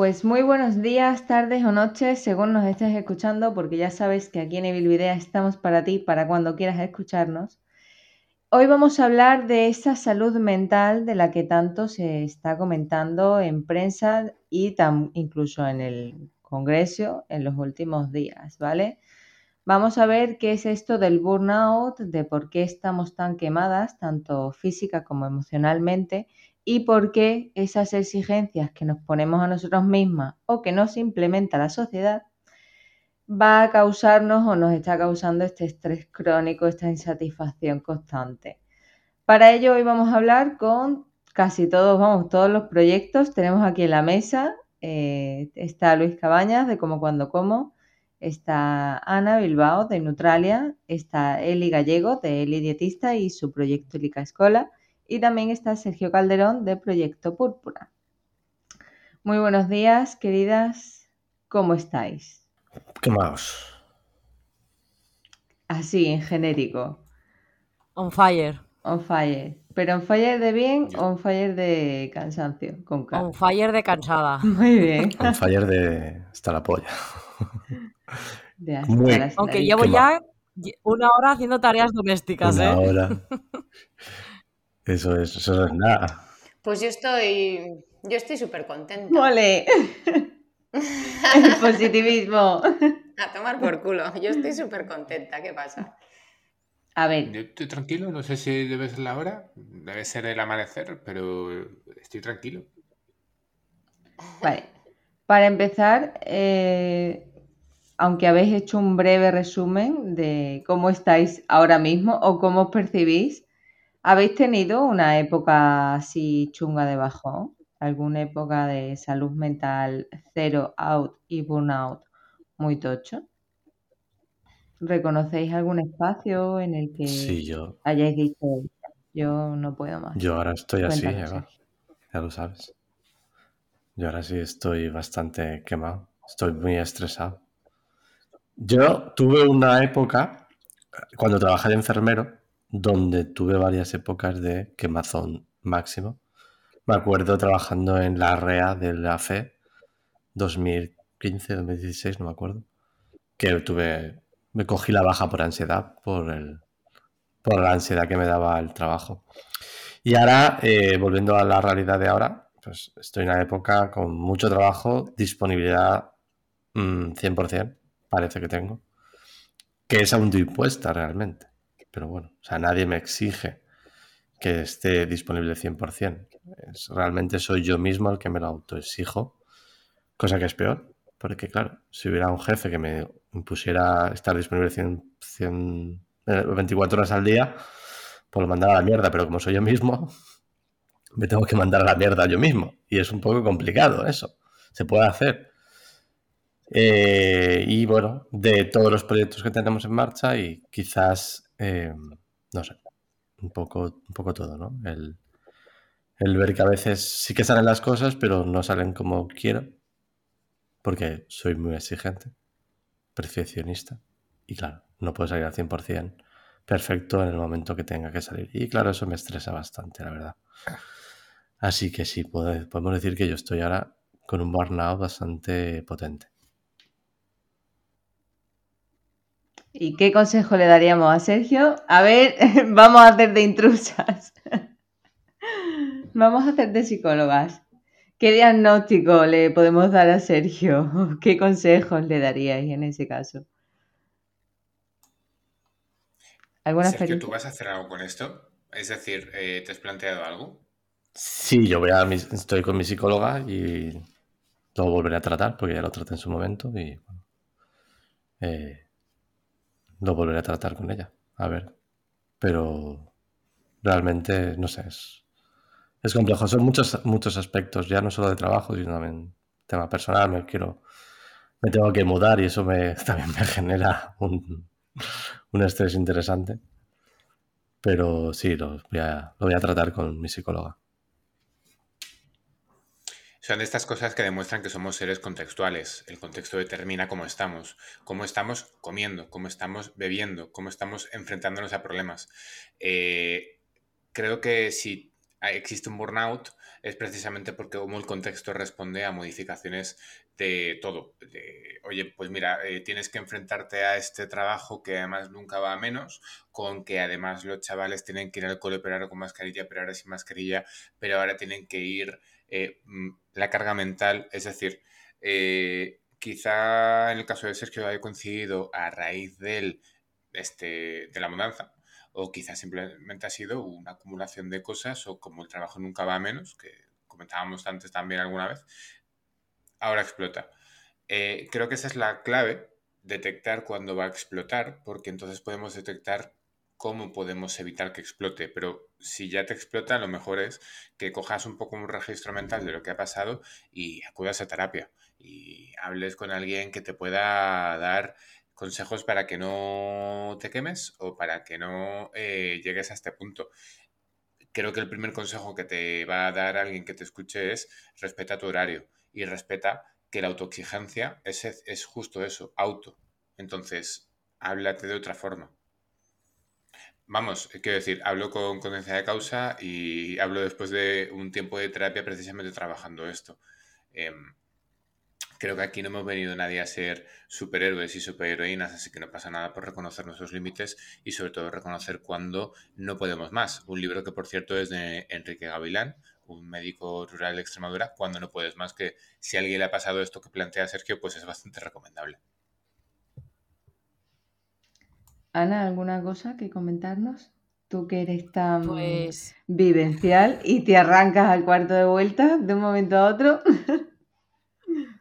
Pues muy buenos días, tardes o noches, según nos estés escuchando, porque ya sabes que aquí en Evil Video estamos para ti, para cuando quieras escucharnos. Hoy vamos a hablar de esa salud mental de la que tanto se está comentando en prensa y incluso en el Congreso en los últimos días, ¿vale? Vamos a ver qué es esto del burnout, de por qué estamos tan quemadas, tanto física como emocionalmente, y por qué esas exigencias que nos ponemos a nosotros mismas o que nos implementa la sociedad va a causarnos o nos está causando este estrés crónico, esta insatisfacción constante. Para ello hoy vamos a hablar con casi todos, vamos, todos los proyectos. Tenemos aquí en la mesa, eh, está Luis Cabañas de Como Cuando Como, está Ana Bilbao de Neutralia, está Eli Gallego de Eli Dietista y su proyecto Elica Escola y también está Sergio Calderón de Proyecto Púrpura. Muy buenos días, queridas. ¿Cómo estáis? Quemados. Así, en genérico. On fire. On fire. ¿Pero on fire de bien o on fire de cansancio? Con on fire de cansada. Muy bien. on fire de hasta la polla. Aunque llevo ya una hora haciendo tareas domésticas, una ¿eh? Hora. Eso es, eso es nada. Pues yo estoy, yo estoy súper contenta. ¡Mole! El positivismo. A tomar por culo. Yo estoy súper contenta. ¿Qué pasa? A ver. Yo estoy tranquilo, no sé si debe ser la hora, debe ser el amanecer, pero estoy tranquilo. Vale. Para empezar, eh, aunque habéis hecho un breve resumen de cómo estáis ahora mismo o cómo os percibís, ¿Habéis tenido una época así chunga de bajón? ¿Alguna época de salud mental cero out y burnout muy tocho? ¿Reconocéis algún espacio en el que hayáis dicho yo no puedo más? Yo ahora estoy así, Eva. Ya lo sabes. Yo ahora sí estoy bastante quemado. Estoy muy estresado. Yo tuve una época, cuando trabajé de enfermero, donde tuve varias épocas de quemazón máximo. Me acuerdo trabajando en la REA de la FE 2015, 2016, no me acuerdo, que tuve, me cogí la baja por ansiedad, por, el, por la ansiedad que me daba el trabajo. Y ahora, eh, volviendo a la realidad de ahora, pues estoy en una época con mucho trabajo, disponibilidad 100%, mm, parece que tengo, que es impuesta realmente pero bueno, o sea, nadie me exige que esté disponible 100%. Es, realmente soy yo mismo el que me lo autoexijo, cosa que es peor, porque claro, si hubiera un jefe que me impusiera estar disponible 100, 24 horas al día, pues lo mandara a la mierda, pero como soy yo mismo, me tengo que mandar a la mierda yo mismo. Y es un poco complicado eso. Se puede hacer. Eh, y bueno, de todos los proyectos que tenemos en marcha y quizás eh, no sé, un poco, un poco todo, ¿no? El, ver que a veces sí que salen las cosas, pero no salen como quiero, porque soy muy exigente, perfeccionista, y claro, no puedo salir al 100% perfecto en el momento que tenga que salir. Y claro, eso me estresa bastante, la verdad. Así que sí, podemos decir que yo estoy ahora con un burnout bastante potente. ¿Y qué consejo le daríamos a Sergio? A ver, vamos a hacer de intrusas. vamos a hacer de psicólogas. ¿Qué diagnóstico le podemos dar a Sergio? ¿Qué consejos le daríais en ese caso? ¿Alguna Sergio, ¿tú vas a hacer algo con esto? Es decir, eh, ¿te has planteado algo? Sí, yo voy a estoy con mi psicóloga y lo volveré a tratar porque ya lo traté en su momento y bueno, eh, lo volveré a tratar con ella. A ver. Pero realmente, no sé, es, es complejo. Son muchos, muchos aspectos, ya no solo de trabajo, sino también tema personal. Me quiero, me tengo que mudar y eso me, también me genera un, un estrés interesante. Pero sí, lo voy, a, lo voy a tratar con mi psicóloga. Son de estas cosas que demuestran que somos seres contextuales. El contexto determina cómo estamos, cómo estamos comiendo, cómo estamos bebiendo, cómo estamos enfrentándonos a problemas. Eh, creo que si existe un burnout es precisamente porque como el contexto responde a modificaciones de todo. oye, pues mira, eh, tienes que enfrentarte a este trabajo que además nunca va a menos, con que además los chavales tienen que ir al cole pero ahora con mascarilla, pero ahora sin mascarilla, pero ahora tienen que ir eh, mm, la carga mental, es decir, eh, quizá en el caso de Sergio haya coincidido a raíz del, este, de la mudanza, o quizás simplemente ha sido una acumulación de cosas o como el trabajo nunca va a menos, que comentábamos antes también alguna vez, ahora explota. Eh, creo que esa es la clave, detectar cuándo va a explotar, porque entonces podemos detectar cómo podemos evitar que explote. Pero si ya te explota, lo mejor es que cojas un poco un registro mental de lo que ha pasado y acudas a terapia y hables con alguien que te pueda dar consejos para que no te quemes o para que no eh, llegues a este punto. Creo que el primer consejo que te va a dar alguien que te escuche es respeta tu horario y respeta que la autoexigencia es, es justo eso, auto. Entonces, háblate de otra forma. Vamos, quiero decir, hablo con conciencia de causa y hablo después de un tiempo de terapia precisamente trabajando esto. Em, Creo que aquí no hemos venido nadie a ser superhéroes y superheroínas, así que no pasa nada por reconocer nuestros límites y sobre todo reconocer cuando no podemos más. Un libro que por cierto es de Enrique Gavilán, un médico rural de Extremadura, cuando no puedes más, que si a alguien le ha pasado esto que plantea Sergio, pues es bastante recomendable. Ana, ¿alguna cosa que comentarnos? Tú que eres tan Pues vivencial y te arrancas al cuarto de vuelta de un momento a otro.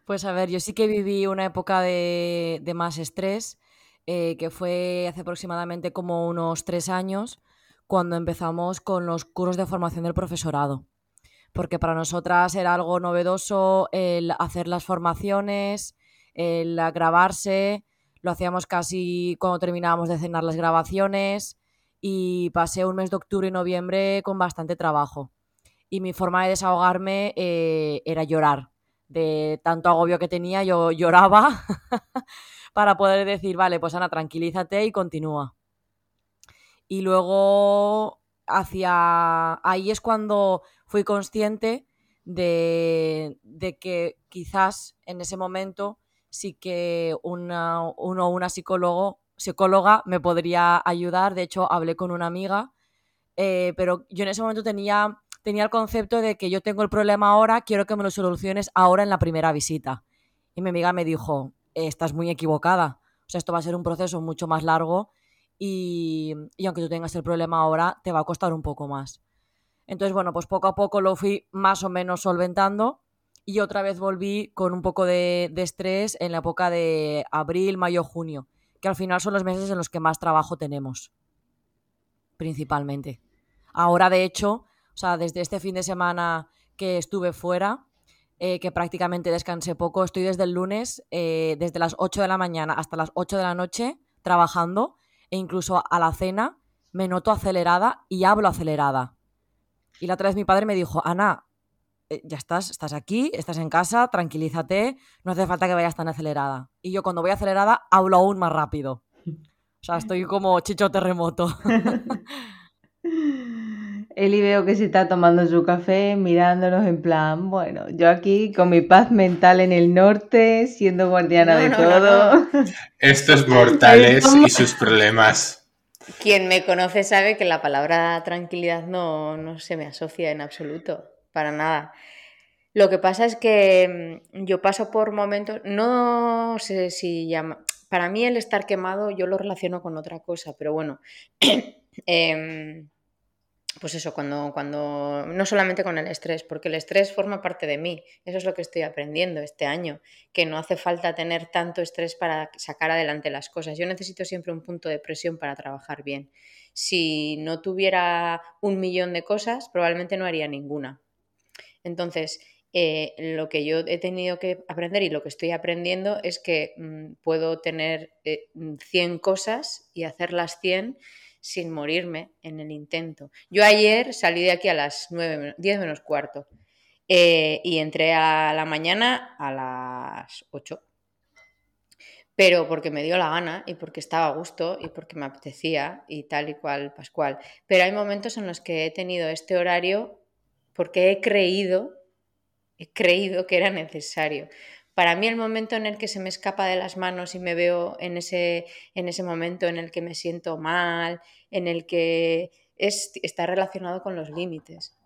Pues a ver, yo sí que viví una época de, más estrés, eh, que fue hace aproximadamente como unos tres años, cuando empezamos con los cursos de formación del profesorado. Porque para nosotras era algo novedoso el hacer las formaciones, el grabarse, lo hacíamos casi cuando terminábamos de cenar las grabaciones y pasé un mes de octubre y noviembre con bastante trabajo. Y mi forma de desahogarme eh, era llorar de tanto agobio que tenía, yo lloraba para poder decir, vale, pues Ana, tranquilízate y continúa. Y luego hacia ahí es cuando fui consciente de, que quizás en ese momento sí que una, uno una psicólogo, psicóloga me podría ayudar. De hecho, hablé con una amiga, eh, pero yo en ese momento tenía tenía el concepto de que yo tengo el problema ahora, quiero que me lo soluciones ahora en la primera visita. Y mi amiga me dijo, estás muy equivocada. O sea, esto va a ser un proceso mucho más largo y, y aunque tú tengas el problema ahora, te va a costar un poco más. Entonces, bueno, pues poco a poco lo fui más o menos solventando y otra vez volví con un poco de, estrés en la época de abril, mayo, junio, que al final son los meses en los que más trabajo tenemos, principalmente. Ahora, de hecho, o sea, desde este fin de semana que estuve fuera, eh, que prácticamente descansé poco, estoy desde el lunes, eh, desde las 8 de la mañana hasta las 8 de la noche trabajando e incluso a la cena me noto acelerada y hablo acelerada. Y la otra vez mi padre me dijo, Ana, eh, ya estás, estás aquí, estás en casa, tranquilízate, no hace falta que vayas tan acelerada. Y yo cuando voy acelerada hablo aún más rápido. O sea, estoy como chicho terremoto. Eli veo que se está tomando su café, mirándonos en plan, bueno, yo aquí con mi paz mental en el norte, siendo guardiana de todo. Estos mortales y sus problemas. Quien me conoce sabe que la palabra tranquilidad no, no se me asocia en absoluto, para nada. Lo que pasa es que mm, yo paso por momentos, no sé si llama, para mí el estar quemado yo lo relaciono con otra cosa, pero bueno, eh, pues eso, cuando, cuando, no solamente con el estrés, porque el estrés forma parte de mí, eso es lo que estoy aprendiendo este año, que no hace falta tener tanto estrés para sacar adelante las cosas. Yo necesito siempre un punto de presión para trabajar bien. Si no tuviera un millón de cosas, probablemente no haría ninguna. Entonces, eh, lo que yo he tenido que aprender y lo que estoy aprendiendo es que mm, puedo tener 100 eh, cosas y hacer las 100 sin morirme en el intento. Yo ayer salí de aquí a las 9, 10 menos cuarto eh, y entré a la mañana a las 8. Pero porque me dio la gana y porque estaba a gusto y porque me apetecía y tal y cual, Pascual. Pero hay momentos en los que he tenido este horario porque he creído, he creído que era necesario. Para mí el momento en el que se me escapa de las manos y me veo en ese, en ese momento en el que me siento mal, en el que es, está relacionado con los límites.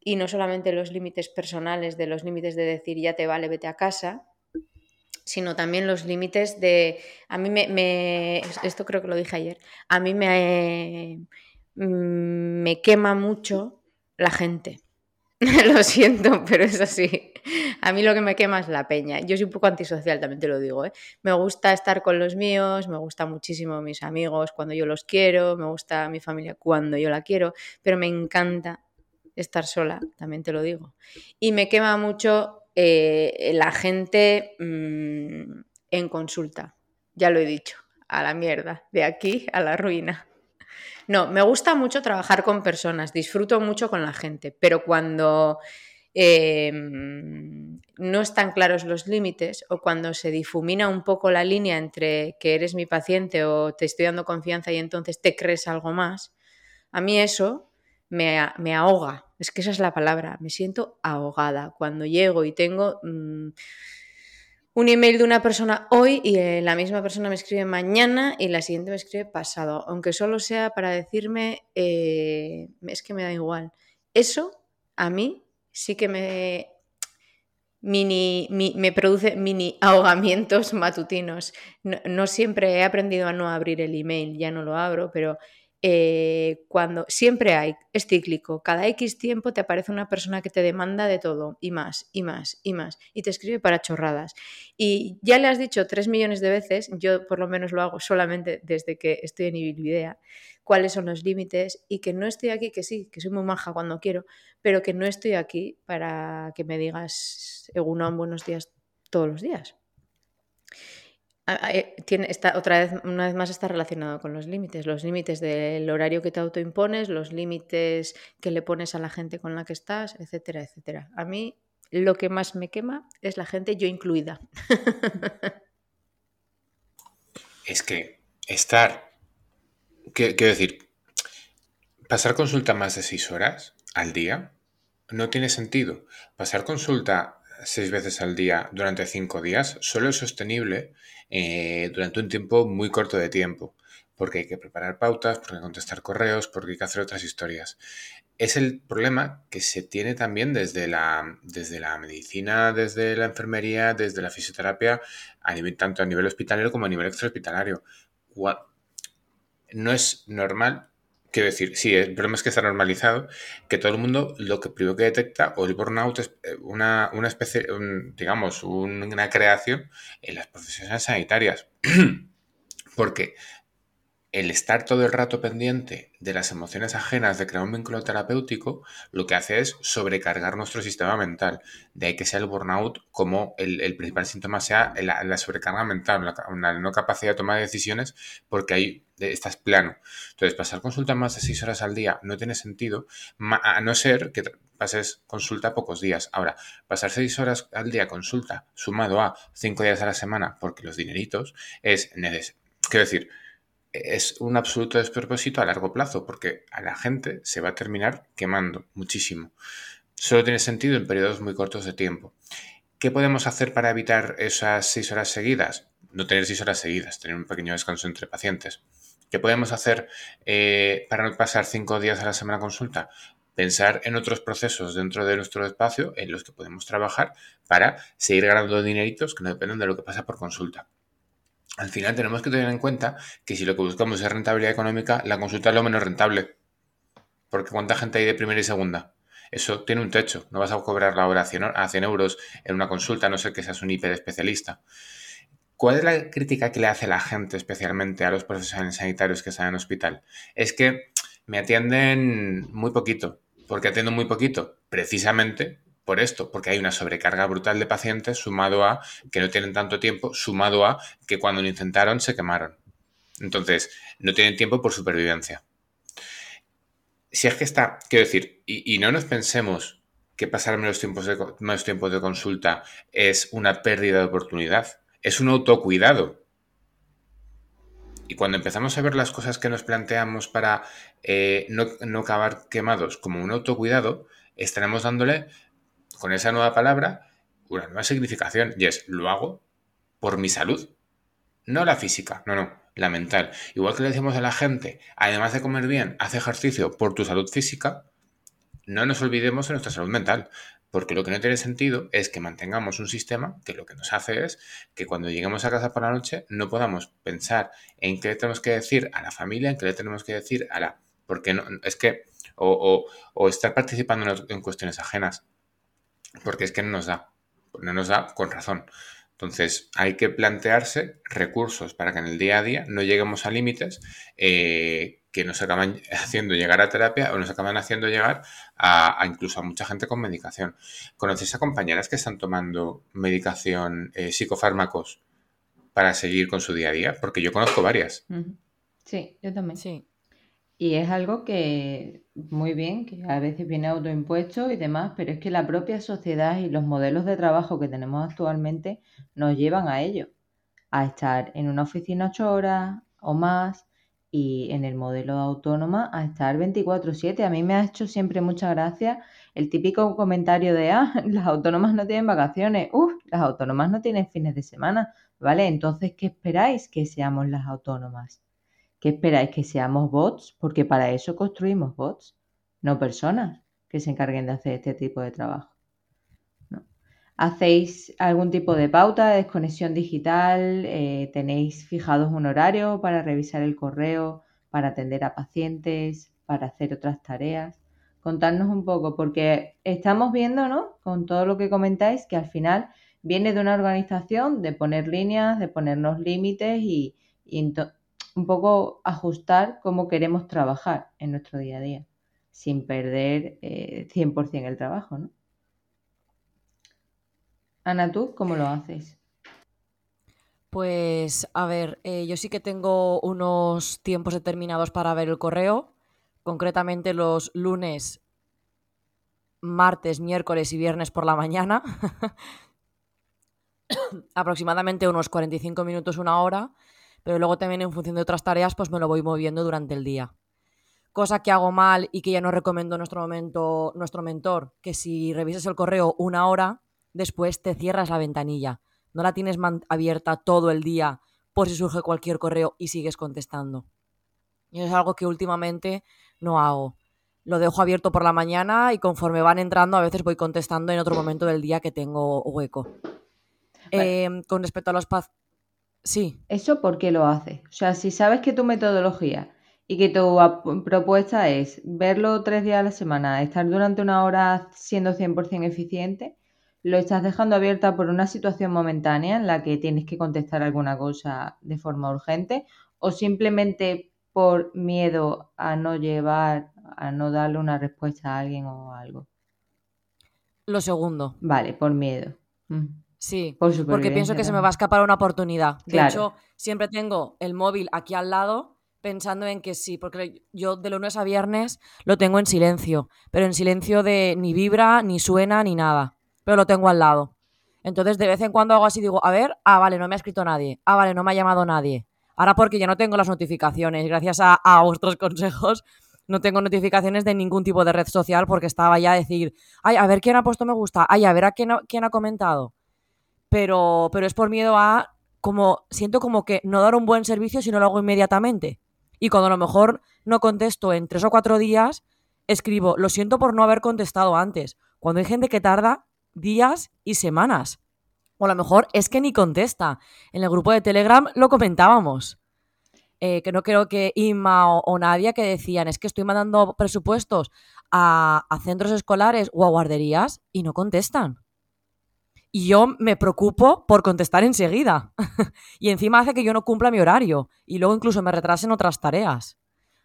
Y no solamente los límites personales, de los límites de decir ya te vale, vete a casa, sino también los límites de... A mí me, Esto creo que lo dije ayer. A mí me, mm, me quema mucho la gente. lo siento, pero es así. A mí lo que me quema es la peña. Yo soy un poco antisocial, también te lo digo. ¿eh? Me gusta estar con los míos, me gusta muchísimo mis amigos cuando yo los quiero, me gusta mi familia cuando yo la quiero, pero me encanta estar sola, también te lo digo. Y me quema mucho eh, la gente mm, en consulta. Ya lo he dicho, a la mierda, de aquí a la ruina. No, me gusta mucho trabajar con personas, disfruto mucho con la gente, pero cuando em, no están claros los límites o cuando se difumina un poco la línea entre que eres mi paciente o te estoy dando confianza y entonces te crees algo más, a mí eso me, ahoga. Es que esa es la palabra. Me siento ahogada cuando llego y tengo mm, un email de una persona hoy y eh, la misma persona me escribe mañana y la siguiente me escribe pasado, aunque solo sea para decirme, eh, es que me da igual. Eso a mí sí que me, mini, me produce mini ahogamientos matutinos. no, siempre he aprendido a no abrir el email, ya no lo abro, pero eh, cuando siempre hay, es cíclico, cada X tiempo te aparece una persona que te demanda de todo y más, y más, y más, y te escribe para chorradas. Y ya le has dicho tres millones de veces, yo por lo menos lo hago solamente desde que estoy en Ibilvidea, cuáles son los límites y que no estoy aquí, que sí, que soy muy maja cuando quiero, pero que no estoy aquí para que me digas, Egunon, buenos días todos los días. Eh, tiene, está, otra vez, una vez más está relacionado con los límites, los límites del horario que te autoimpones, los límites que le pones a la gente con la que estás, etcétera, etcétera. A mí lo que más me quema es la gente, yo incluida. Es que estar, quiero decir, pasar consulta más de seis horas al día no tiene sentido. Pasar consulta seis veces al día durante cinco días solo es sostenible eh, durante un tiempo muy corto de tiempo, porque hay que preparar pautas, porque hay que contestar correos, porque hay que hacer otras historias. Es el problema que se tiene también desde la, desde la medicina, desde la enfermería, desde la fisioterapia, a nivel, tanto a nivel hospitalario como a nivel extrahospitalario. No es normal Quiero decir, sí, el problema es que está normalizado, que todo el mundo lo que primero que detecta, o el burnout es eh, una, especie, digamos, una creación en las profesiones sanitarias. Porque el estar todo el rato pendiente de las emociones ajenas, de crear un vínculo terapéutico, lo que hace es sobrecargar nuestro sistema mental. De ahí que sea el burnout como el, principal síntoma sea la, sobrecarga mental, la, no capacidad de tomar decisiones, porque ahí estás plano. Entonces, pasar consulta más de seis horas al día no tiene sentido, a no ser que pases consulta pocos días. Ahora, pasar seis horas al día consulta sumado a cinco días a la semana, porque los dineritos, es necesario. Quiero decir, es un absoluto despropósito a largo plazo, porque a la gente se va a terminar quemando muchísimo. Solo tiene sentido en periodos muy cortos de tiempo. ¿Qué podemos hacer para evitar esas seis horas seguidas? No tener seis horas seguidas, tener un pequeño descanso entre pacientes. ¿Qué podemos hacer eh, para no pasar cinco días a la semana consulta? Pensar en otros procesos dentro de nuestro espacio en los que podemos trabajar para seguir ganando dineritos que no dependen de lo que pasa por consulta al final tenemos que tener en cuenta que si lo que buscamos es rentabilidad económica, la consulta es lo menos rentable. Porque ¿cuánta gente hay de primera y segunda? Eso tiene un techo. No vas a cobrar la hora a 100, euros en una consulta, a no ser que seas un hiperespecialista. ¿Cuál es la crítica que le hace la gente, especialmente a los profesionales sanitarios que están en hospital? Es que me atienden muy poquito. ¿Por qué atiendo muy poquito? Precisamente por esto, porque hay una sobrecarga brutal de pacientes sumado a que no tienen tanto tiempo, sumado a que cuando lo intentaron se quemaron. Entonces, no tienen tiempo por supervivencia. Si es que está, quiero decir, y, no nos pensemos que pasar menos tiempos, de, menos de consulta es una pérdida de oportunidad, es un autocuidado. Y cuando empezamos a ver las cosas que nos planteamos para eh, no, no acabar quemados como un autocuidado, estaremos dándole con esa nueva palabra una nueva significación y es lo hago por mi salud, no la física, no, no, la mental. Igual que le decimos a la gente, además de comer bien, haz ejercicio por tu salud física, no nos olvidemos de nuestra salud mental. Porque lo que no tiene sentido es que mantengamos un sistema que lo que nos hace es que cuando lleguemos a casa por la noche no podamos pensar en qué le tenemos que decir a la familia, en qué le tenemos que decir a la... Porque no, es que... O, o estar participando en cuestiones ajenas. Porque es que no nos da. No nos da con razón. Entonces, hay que plantearse recursos para que en el día a día no lleguemos a límites eh, que nos acaban haciendo llegar a terapia o nos acaban haciendo llegar a, incluso a mucha gente con medicación. ¿Conocéis a compañeras que están tomando medicación, eh, psicofármacos para seguir con su día a día? Porque yo conozco varias. Sí, yo también. Sí. Y es algo que, muy bien, que a veces viene autoimpuesto y demás, pero es que la propia sociedad y los modelos de trabajo que tenemos actualmente nos llevan a ello, a estar en una oficina ocho horas o más y en el modelo autónoma a estar 24/7. A mí me ha hecho siempre mucha gracia el típico comentario de, ah, las autónomas no tienen vacaciones, uff, las autónomas no tienen fines de semana, ¿vale? Entonces, ¿qué esperáis que seamos las autónomas? ¿Qué esperáis? ¿Que seamos bots? Porque para eso construimos bots, no personas que se encarguen de hacer este tipo de trabajo. ¿Hacéis algún tipo de pauta de desconexión digital? Eh, ¿Tenéis fijados un horario para revisar el correo, para atender a pacientes, para hacer otras tareas? Contarnos un poco, porque estamos viendo, ¿no? Con todo lo que comentáis, que al final viene de una organización de poner líneas, de ponernos límites y un poco ajustar cómo queremos trabajar en nuestro día a día, sin perder 100% eh, el trabajo, ¿no? Ana, ¿tú cómo lo haces? Pues a ver, eh, yo sí que tengo unos tiempos determinados para ver el correo, concretamente los lunes, martes, miércoles y viernes por la mañana, aproximadamente unos 45 minutos, una hora, pero luego también en función de otras tareas pues me lo voy moviendo durante el día. Cosa que hago mal y que ya no recomiendo nuestro momento, nuestro mentor, que si revisas el correo una hora, después te cierras la ventanilla. No la tienes abierta todo el día por si surge cualquier correo y sigues contestando. Y es algo que últimamente no hago. Lo dejo abierto por la mañana y conforme van entrando a veces voy contestando en otro momento del día que tengo hueco. Em, con respecto a los, Sí. ¿Eso por qué lo haces? O sea, si sabes que tu metodología y que tu propuesta es verlo tres días a la semana, estar durante una hora siendo 100% eficiente, lo estás dejando abierta por una situación momentánea en la que tienes que contestar alguna cosa de forma urgente o simplemente por miedo a no llevar, a no darle una respuesta a alguien o algo. Lo segundo. Vale, por miedo. Mm. Sí, porque pienso que se me va a escapar una oportunidad. De hecho, siempre tengo el móvil aquí al lado pensando en que sí, porque yo de lunes a viernes lo tengo en silencio, pero en silencio de ni vibra, ni suena, ni nada, pero lo tengo al lado. Entonces de vez en cuando hago así, digo, a ver, ah, vale, no me ha escrito nadie, ah, vale, no me ha llamado nadie. Ahora porque ya no tengo las notificaciones, gracias a, vuestros consejos, no tengo notificaciones de ningún tipo de red social porque estaba ya a decir, ay, a ver quién ha puesto me gusta, ay, a ver a quién quién ha comentado pero, pero es por miedo a, como, siento como que no dar un buen servicio si no lo hago inmediatamente. Y cuando a lo mejor no contesto en tres o cuatro días, escribo, lo siento por no haber contestado antes, cuando hay gente que tarda días y semanas. O a lo mejor es que ni contesta. En el grupo de Telegram lo comentábamos. Eh, que no creo que Inma o, nadie que decían, es que estoy mandando presupuestos a, a centros escolares o a guarderías y no contestan y yo me preocupo por contestar enseguida. y encima hace que yo no cumpla mi horario y luego incluso me retrasen otras tareas.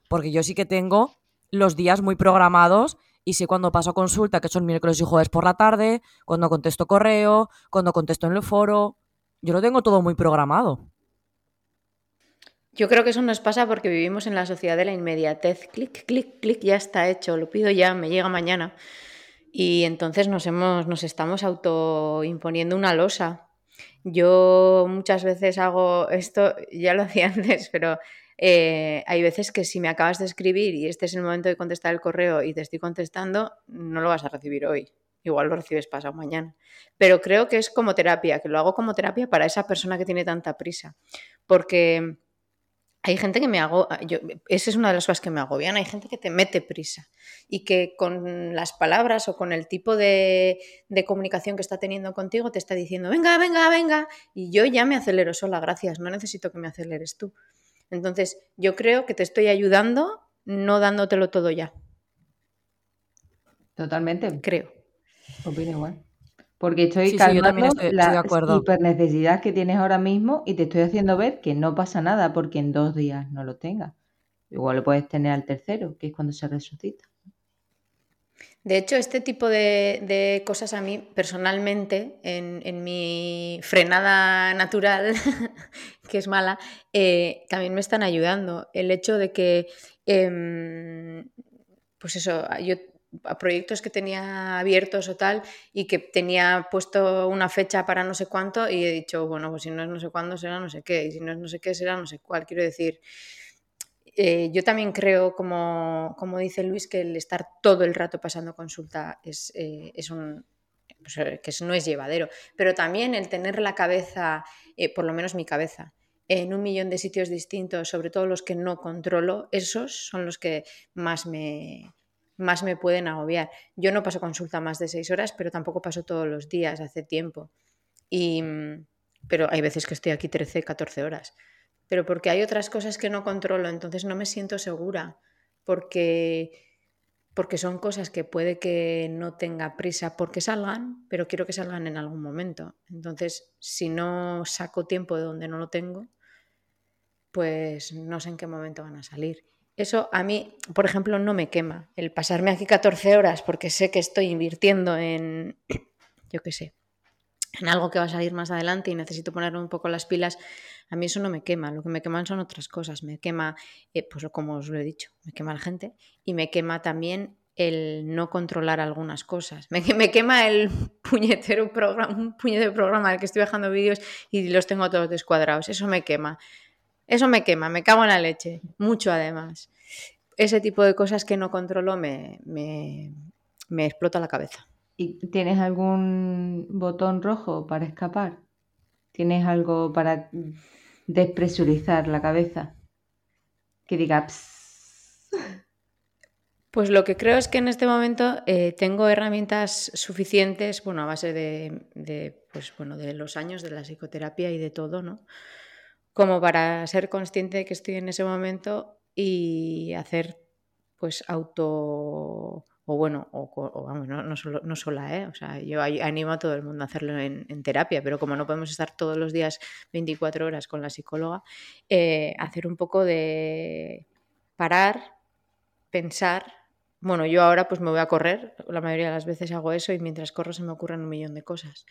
Porque yo sí que tengo los días muy programados y sé cuando paso consulta, que son miércoles y jueves por la tarde, cuando contesto correo, cuando contesto en el foro. Yo lo tengo todo muy programado. Yo creo que eso nos pasa porque vivimos en la sociedad de la inmediatez. Clic, clic, clic, ya está hecho, lo pido ya, me llega mañana. Y entonces nos, hemos, nos estamos autoimponiendo una losa. Yo muchas veces hago esto, ya lo hacía antes, pero eh, hay veces que si me acabas de escribir y este es el momento de contestar el correo y te estoy contestando, no lo vas a recibir hoy. Igual lo recibes pasado mañana. Pero creo que es como terapia, que lo hago como terapia para esa persona que tiene tanta prisa. Porque hay gente que me hago, yo, esa es una de las cosas que me agobian, hay gente que te mete prisa y que con las palabras o con el tipo de, comunicación que está teniendo contigo te está diciendo, venga, venga, venga, y yo ya me acelero sola, gracias, no necesito que me aceleres tú. Entonces, yo creo que te estoy ayudando no dándotelo todo ya. Totalmente. Creo. Opino igual. Porque estoy calmando la hipernecesidad que tienes ahora mismo y te estoy haciendo ver que no pasa nada porque en dos días no lo tengas. Igual lo puedes tener al tercero, que es cuando se resucita. De hecho, este tipo de, cosas a mí personalmente, en, mi frenada natural, que es mala, eh, también me están ayudando. El hecho de que, em, pues eso, yo a proyectos que tenía abiertos o tal y que tenía puesto una fecha para no sé cuánto y he dicho, bueno, pues si no es no sé cuándo será no sé qué y si no es no sé qué será no sé cuál. Quiero decir, eh, yo también creo, como, como, dice Luis, que el estar todo el rato pasando consulta es, eh, es un, pues, eh, que no es llevadero, pero también el tener la cabeza, por lo menos mi cabeza, en un millón de sitios distintos, sobre todo los que no controlo, esos son los que más me, más me pueden agobiar. Yo no paso consulta más de seis horas, pero tampoco paso todos los días, hace tiempo. Y, mm, pero hay veces que estoy aquí 13, 14 horas. Pero porque hay otras cosas que no controlo, entonces no me siento segura, porque, porque son cosas que puede que no tenga prisa porque salgan, pero quiero que salgan en algún momento. Entonces, si no saco tiempo de donde no lo tengo, pues no sé en qué momento van a salir. Eso a mí, por ejemplo, no me quema. El pasarme aquí 14 horas porque sé que estoy invirtiendo en, yo qué sé, en algo que va a salir más adelante y necesito ponerme un poco las pilas, a mí eso no me quema. Lo que me queman son otras cosas. Me quema, eh, pues como os lo he dicho, me quema la gente y me quema también el no controlar algunas cosas. Me, me quema el puñetero programa, un puñetero programa al que estoy bajando vídeos y los tengo todos descuadrados. Eso me quema. Eso me quema, me cago en la leche, mucho además. Ese tipo de cosas que no controlo me, me, explota la cabeza. ¿Y tienes algún botón rojo para escapar? ¿Tienes algo para despresurizar la cabeza? Que diga... Pues lo que creo es que en este momento eh, tengo herramientas suficientes, bueno, a base de, de, pues, bueno, de los años de la psicoterapia y de todo, ¿no? Como para ser consciente de que estoy en ese momento y hacer pues auto o bueno, o, vamos, no, no, sola, ¿eh? O sea, yo animo a todo el mundo a hacerlo en, terapia, pero como no podemos estar todos los días 24 horas con la psicóloga, eh, hacer un poco de parar, pensar. Bueno, yo ahora pues me voy a correr, la mayoría de las veces hago eso y mientras corro se me ocurren un millón de cosas.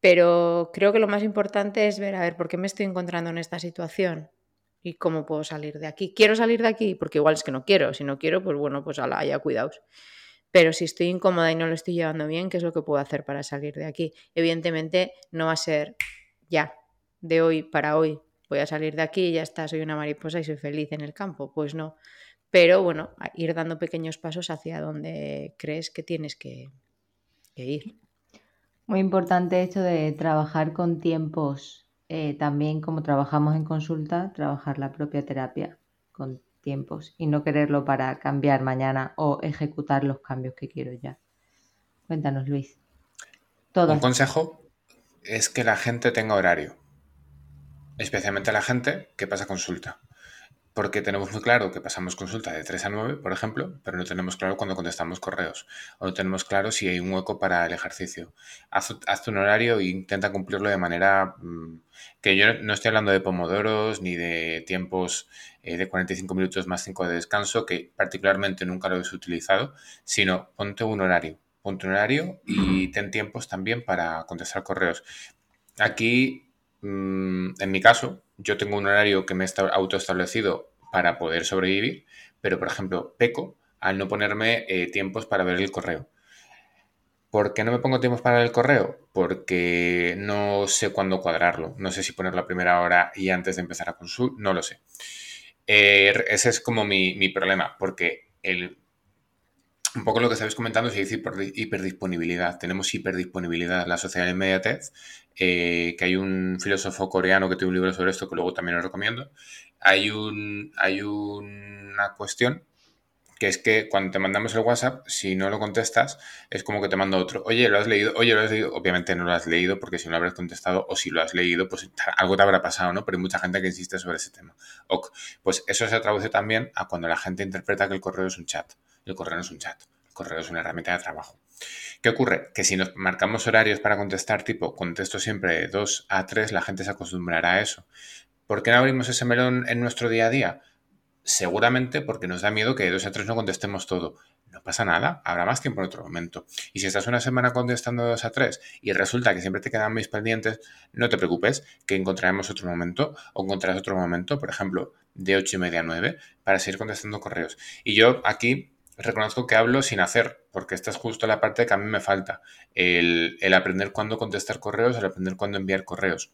Pero creo que lo más importante es ver, a ver, ¿por qué me estoy encontrando en esta situación? ¿Y cómo puedo salir de aquí? ¿Quiero salir de aquí? Porque igual es que no quiero. Si no quiero, pues bueno, pues ala, ya cuidaos. Pero si estoy incómoda y no lo estoy llevando bien, ¿qué es lo que puedo hacer para salir de aquí? Evidentemente no va a ser ya, de hoy para hoy. Voy a salir de aquí y ya está, soy una mariposa y soy feliz en el campo. Pues no. Pero bueno, ir dando pequeños pasos hacia donde crees que tienes que ir. Muy importante esto de trabajar con tiempos, eh, también como trabajamos en consulta, trabajar la propia terapia con tiempos y no quererlo para cambiar mañana o ejecutar los cambios que quiero ya. Cuéntanos, Luis. Todo. Un consejo es que la gente tenga horario, especialmente la gente que pasa consulta porque tenemos muy claro que pasamos consulta de 3 a 9, por ejemplo, pero no tenemos claro cuando contestamos correos, o no tenemos claro si hay un hueco para el ejercicio. Haz, un horario e intenta cumplirlo de manera mm, que yo no estoy hablando de pomodoros ni de tiempos eh, de 45 minutos más 5 de descanso, que particularmente nunca lo he utilizado, sino ponte un horario, ponte un horario y ten tiempos también para contestar correos. Aquí, mm, en mi caso, yo tengo un horario que me está autoestablecido para poder sobrevivir, pero por ejemplo, peco al no ponerme eh, tiempos para ver el correo. ¿Por qué no me pongo tiempos para ver el correo? Porque no sé cuándo cuadrarlo. No sé si poner la primera hora y antes de empezar a consultar, no lo sé. Eh, ese es como mi, mi problema, porque el, un poco lo que estabais comentando es hiper, hiperdisponibilidad. Tenemos hiperdisponibilidad la sociedad de inmediatez, eh, que hay un filósofo coreano que tiene un libro sobre esto que luego también os recomiendo. Hay, un, hay una cuestión que es que cuando te mandamos el WhatsApp, si no lo contestas, es como que te mando otro. Oye, ¿lo has leído? Oye, ¿lo has leído? Obviamente no lo has leído porque si no lo habrás contestado o si lo has leído, pues algo te habrá pasado, ¿no? Pero hay mucha gente que insiste sobre ese tema. Ok, pues eso se traduce también a cuando la gente interpreta que el correo es un chat. El correo no es un chat, el correo es una herramienta de trabajo. ¿Qué ocurre? Que si nos marcamos horarios para contestar, tipo, contesto siempre 2 a 3, la gente se acostumbrará a eso. ¿Por qué no abrimos ese melón en nuestro día a día? Seguramente porque nos da miedo que de 2 a 3 no contestemos todo. No pasa nada, habrá más tiempo en otro momento. Y si estás una semana contestando de 2 a 3 y resulta que siempre te quedan mis pendientes, no te preocupes, que encontraremos otro momento o encontrarás otro momento, por ejemplo, de 8 y media a 9, para seguir contestando correos. Y yo aquí reconozco que hablo sin hacer, porque esta es justo la parte que a mí me falta, el, aprender cuándo contestar correos, el aprender cuándo enviar correos.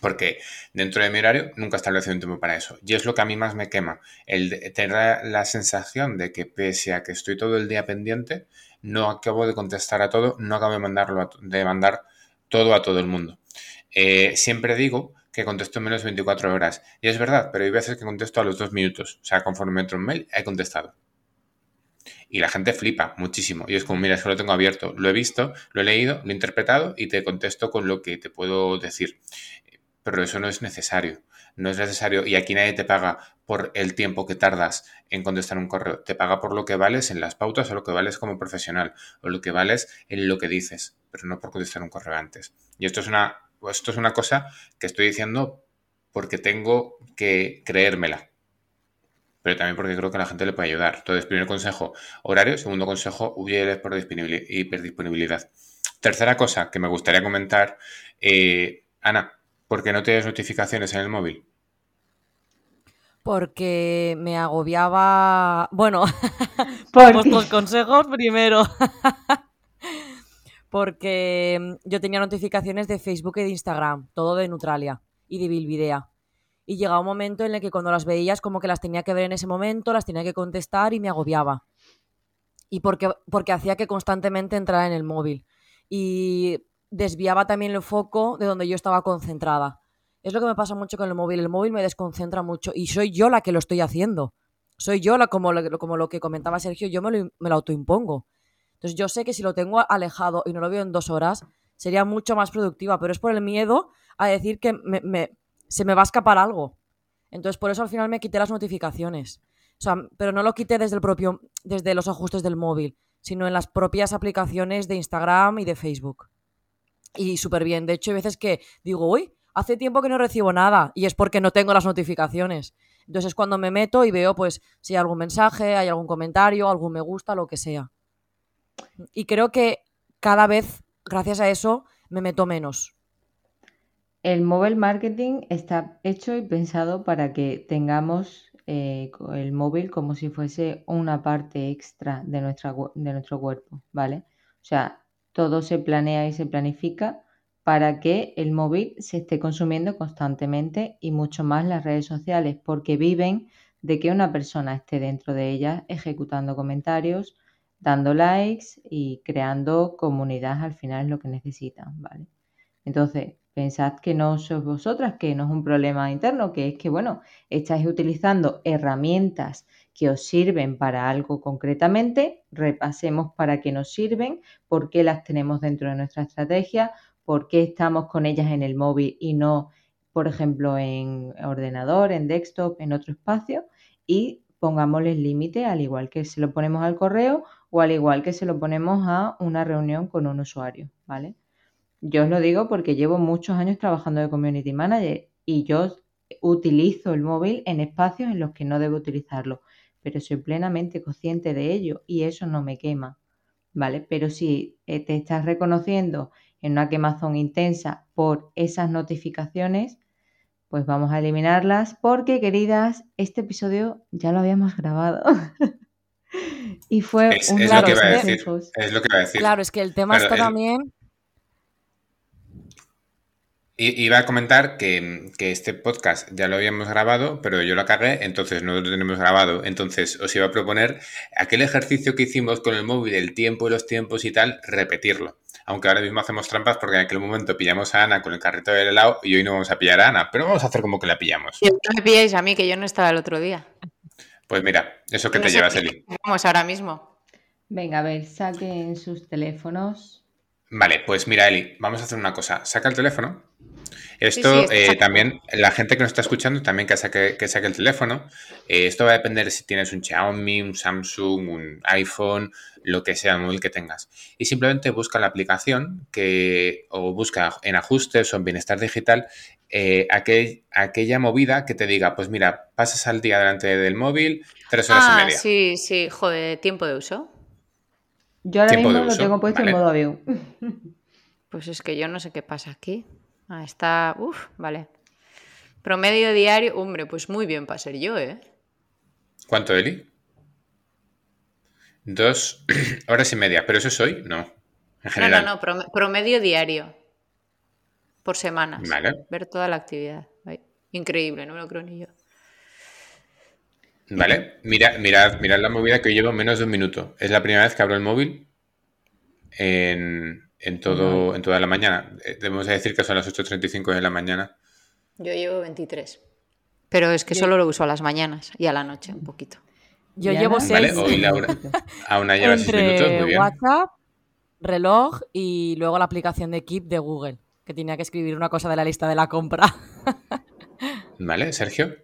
Porque dentro de mi horario nunca establecido un tiempo para eso. Y es lo que a mí más me quema. El tener la sensación de que pese a que estoy todo el día pendiente, no acabo de contestar a todo, no acabo de, mandarlo de mandar todo a todo el mundo. Eh, siempre digo que contesto en menos de 24 horas. Y es verdad, pero hay veces que contesto a los dos minutos. O sea, conforme entro un mail, he contestado. Y la gente flipa muchísimo. Y es como, mira, es que lo tengo abierto. Lo he visto, lo he leído, lo he interpretado y te contesto con lo que te puedo decir. Pero eso no es necesario. No es necesario. Y aquí nadie te paga por el tiempo que tardas en contestar un correo. Te paga por lo que vales en las pautas o lo que vales como profesional. O lo que vales en lo que dices. Pero no por contestar un correo antes. Y esto es una, esto es una cosa que estoy diciendo porque tengo que creérmela pero también porque creo que a la gente le puede ayudar. Entonces, primer consejo, horario. Segundo consejo, huye por hiperdisponibilidad. Tercera cosa que me gustaría comentar, eh, Ana, ¿por qué no tienes notificaciones en el móvil? Porque me agobiaba. Bueno, por los consejos primero. Porque yo tenía notificaciones de Facebook y de Instagram, todo de Neutralia y de Bilvidea y llegaba un momento en el que cuando las veías como que las tenía que ver en ese momento, las tenía que contestar y me agobiaba. Y porque, porque hacía que constantemente entrara en el móvil. Y desviaba también el foco de donde yo estaba concentrada. Es lo que me pasa mucho con el móvil. El móvil me desconcentra mucho y soy yo la que lo estoy haciendo. Soy yo la, como, lo, como lo que comentaba Sergio, yo me lo, me lo autoimpongo. Entonces yo sé que si lo tengo alejado y no lo veo en dos horas, sería mucho más productiva, pero es por el miedo a decir que me, se me va a escapar algo. Entonces, por eso al final me quité las notificaciones. O sea, pero no lo quité desde el propio, desde los ajustes del móvil, sino en las propias aplicaciones de Instagram y de Facebook. Y súper bien. De hecho, hay veces que digo, uy, hace tiempo que no recibo nada. Y es porque no tengo las notificaciones. Entonces es cuando me meto y veo, pues, si hay algún mensaje, hay algún comentario, algún me gusta, lo que sea. Y creo que cada vez, gracias a eso, me meto menos. El mobile marketing está hecho y pensado para que tengamos eh, el móvil como si fuese una parte extra de, de nuestro cuerpo, ¿vale? O sea, todo se planea y se planifica para que el móvil se esté consumiendo constantemente y mucho más las redes sociales, porque viven de que una persona esté dentro de ellas ejecutando comentarios, dando likes y creando comunidad al final es lo que necesitan, ¿vale? Entonces, Pensad que no sois vosotras, que no es un problema interno, que es que, bueno, estáis utilizando herramientas que os sirven para algo concretamente, repasemos para qué nos sirven, por qué las tenemos dentro de nuestra estrategia, por qué estamos con ellas en el móvil y no, por ejemplo, en ordenador, en desktop, en otro espacio, y pongámosles límite, al igual que se lo ponemos al correo o al igual que se lo ponemos a una reunión con un usuario, ¿vale? Yo os lo digo porque llevo muchos años trabajando de community manager y yo utilizo el móvil en espacios en los que no debo utilizarlo, pero soy plenamente consciente de ello y eso no me quema, ¿vale? Pero si eh, te estás reconociendo en una quemazón intensa por esas notificaciones, pues vamos a eliminarlas porque, queridas, este episodio ya lo habíamos grabado. y fue un es lo que a decir, Es lo que iba a decir. Claro, es que el tema está también Iba a comentar que, este podcast ya lo habíamos grabado, pero yo lo cagué, entonces no lo tenemos grabado. Entonces os iba a proponer aquel ejercicio que hicimos con el móvil, el tiempo y los tiempos y tal, repetirlo. Aunque ahora mismo hacemos trampas porque en aquel momento pillamos a Ana con el carrito del helado y hoy no vamos a pillar a Ana, pero vamos a hacer como que la pillamos. Y no me pilláis a mí, que yo no estaba el otro día. Pues mira, eso que te llevas, Eli. Vamos ahora mismo. Venga, a ver, saquen sus teléfonos. Vale, pues mira, Eli, vamos a hacer una cosa. Saca el teléfono esto eh, también, la gente que nos está escuchando también que saque, que saque el teléfono. Eh, esto va a depender si tienes un Xiaomi, un Samsung, un iPhone, lo que sea el móvil que tengas. Y simplemente busca la aplicación que, o busca en ajustes o en bienestar digital eh, aquella movida que te diga, pues mira, pasas al día delante del móvil tres horas y ah, media. Sí, sí, joder, tiempo de uso. Yo ahora mismo lo tengo puesto en modo avión. Pues es que yo no sé qué pasa aquí. Ah, está. Uf, vale. Promedio diario. Hombre, pues muy bien para ser yo, ¿eh? ¿Cuánto, Eli? Dos horas y media. ¿Pero eso es hoy? No. En general. No, no, no. Promedio diario. Por semanas. Vale. Ver toda la actividad. Increíble, no me lo creo ni yo. Vale. Mira, mirad, mirad la movida que llevo menos de un minuto. Es la primera vez que abro el móvil en, en, todo, en toda la mañana. Eh, debemos decir que son las 8.35 de la mañana. Yo llevo 23. Pero es que solo lo uso a las mañanas y a la noche un poquito. Yo llevo 6. Vale, hoy Laura. A una lleva 6 minutos, muy bien. WhatsApp, reloj y luego la aplicación de Keep de Google, que tenía que escribir una cosa de la lista de la compra. Vale, Sergio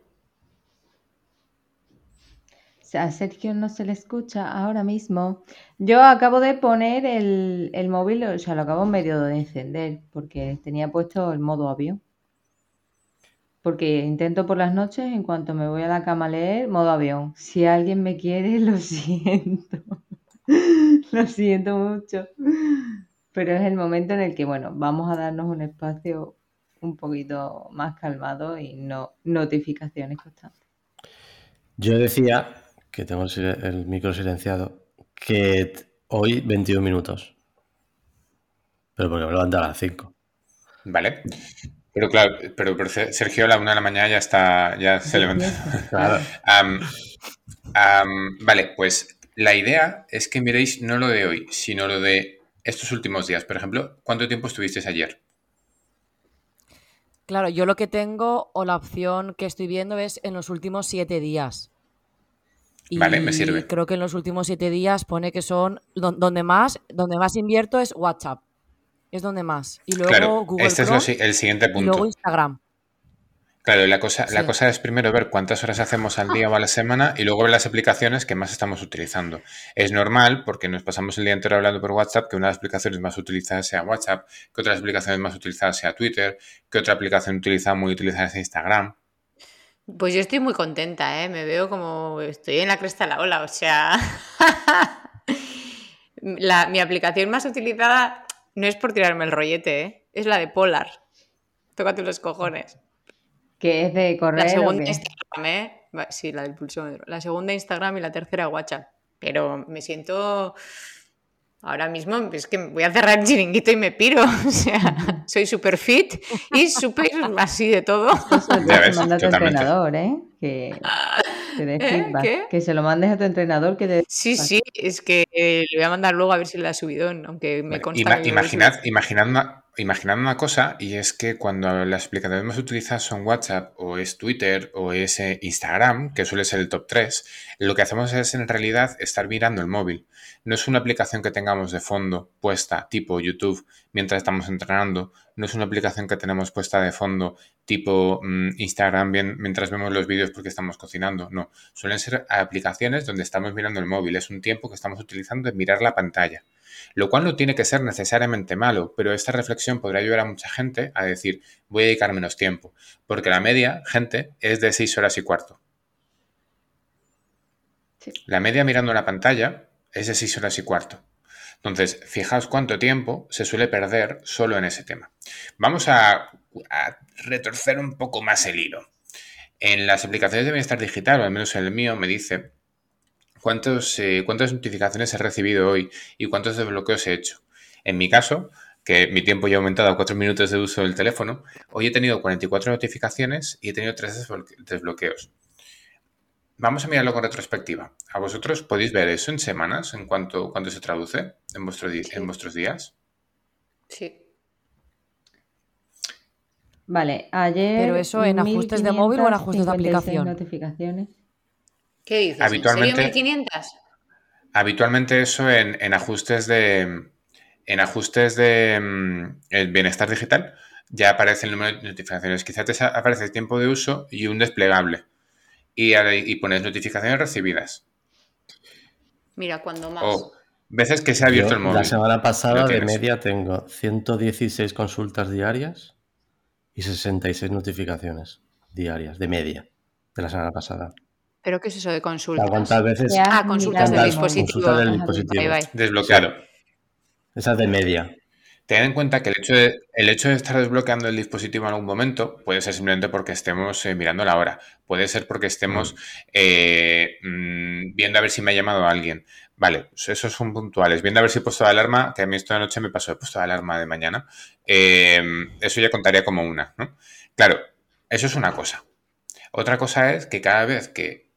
a Sergio no se le escucha ahora mismo. Yo acabo de poner el, móvil, o sea, lo acabo medio de encender porque tenía puesto el modo avión. Porque intento por las noches, en cuanto me voy a la cama a leer, modo avión. Si alguien me quiere, lo siento. lo siento mucho. Pero es el momento en el que, bueno, vamos a darnos un espacio un poquito más calmado y no notificaciones constantes. Yo decía que tengo el, micro silenciado, que hoy 21 minutos. Pero porque me levanté a las 5. Vale. Pero claro, pero, Sergio a la una de la mañana ya está, ya se levanta. vale, pues la idea es que miréis no lo de hoy, sino lo de estos últimos días. Por ejemplo, ¿cuánto tiempo estuvisteis ayer? Claro, yo lo que tengo o la opción que estoy viendo es en los últimos siete días. Y vale, me sirve. Creo que en los últimos siete días pone que son donde más, donde más invierto es WhatsApp. Es donde más. Y luego Google este es el siguiente punto. Y luego Instagram. Claro, la cosa, la cosa es primero ver cuántas horas hacemos al día o a la semana y luego ver las aplicaciones que más estamos utilizando. Es normal, porque nos pasamos el día entero hablando por WhatsApp, que una de las aplicaciones más utilizadas sea WhatsApp, que otras aplicaciones más utilizadas sea Twitter, que otra aplicación utilizada muy utilizada sea Instagram. Pues yo estoy muy contenta, ¿eh? Me veo como estoy en la cresta de la ola, o sea... mi aplicación más utilizada no es por tirarme el rollete, ¿eh? Es la de Polar. Tócate los cojones. Que es de correr. La segunda Instagram, ¿eh? Sí, la del pulsómetro. La segunda Instagram y la tercera WhatsApp. Pero me siento Ahora mismo es que voy a cerrar el chiringuito y me piro. O sea, soy súper fit y súper así de todo. Eso manda a tu entrenador, ¿eh? Que, ¿Eh? que se lo mandes a tu entrenador. que Sí, sí, es que le voy a mandar luego a ver si le ha subido, aunque me consta. imaginad, imaginad, una, imaginad una cosa, y es que cuando las aplicaciones más utilizadas son WhatsApp, o es Twitter, o es eh, Instagram, que suele ser el top 3, lo que hacemos es en realidad estar mirando el móvil. No es una aplicación que tengamos de fondo puesta tipo YouTube mientras estamos entrenando, no es una aplicación que tenemos puesta de fondo tipo mm, Instagram mientras vemos los vídeos porque estamos cocinando, no, suelen ser aplicaciones donde estamos mirando el móvil, es un tiempo que estamos utilizando en mirar la pantalla lo cual no tiene que ser necesariamente malo, pero esta reflexión podría ayudar a mucha gente a decir, voy a dedicar menos tiempo, porque la media, gente, es de 6 horas y cuarto. La media mirando la pantalla es de 6 horas y cuarto. Entonces, fijaos cuánto tiempo se suele perder solo en ese tema. Vamos a, retorcer un poco más el hilo. En las aplicaciones de bienestar digital, o al menos en el mío, me dice cuántos, eh, cuántas notificaciones he recibido hoy y cuántos desbloqueos he hecho. En mi caso, que mi tiempo ya ha aumentado a 4 minutos de uso del teléfono, hoy he tenido 44 notificaciones y he tenido 3 desbloqueos. Vamos a mirarlo con retrospectiva. ¿A vosotros podéis ver eso en semanas, en cuanto, cuánto se traduce en, vuestro en vuestros días? Sí. Vale, ayer. Pero eso en ajustes de móvil o en ajustes de 1556 aplicación. notificaciones. ¿Qué dices? Habitualmente- ¿En serio 1500? Habitualmente eso en, en ajustes de. En ajustes de mm, el bienestar digital ya aparece el número de notificaciones. Quizá te aparece el tiempo de uso y un desplegable. Y, y pones notificaciones recibidas. Mira, cuando más. O veces que se ha abierto Yo, el móvil. La semana pasada de media tengo 116 consultas diarias y 66 notificaciones diarias, de media, de la semana pasada. ¿Pero qué es eso de consultas? ¿Cuántas veces? Ah, consultas del el ¿Cuántas móvil. dispositivo. consultas del dispositivo? Desbloqueado. Esa es de media. Ten en cuenta que el hecho, de, el hecho de estar desbloqueando el dispositivo en algún momento puede ser simplemente porque estemos eh, mirando la hora. Puede ser porque estemos eh, mm, viendo a ver si me ha llamado alguien. Vale, pues esos son puntuales. Viendo a ver si he puesto la alarma, que a mí esta noche me pasó, he puesto la alarma de mañana. Eh, eso ya contaría como una, ¿no? Claro, eso es una cosa. Otra cosa es que cada vez que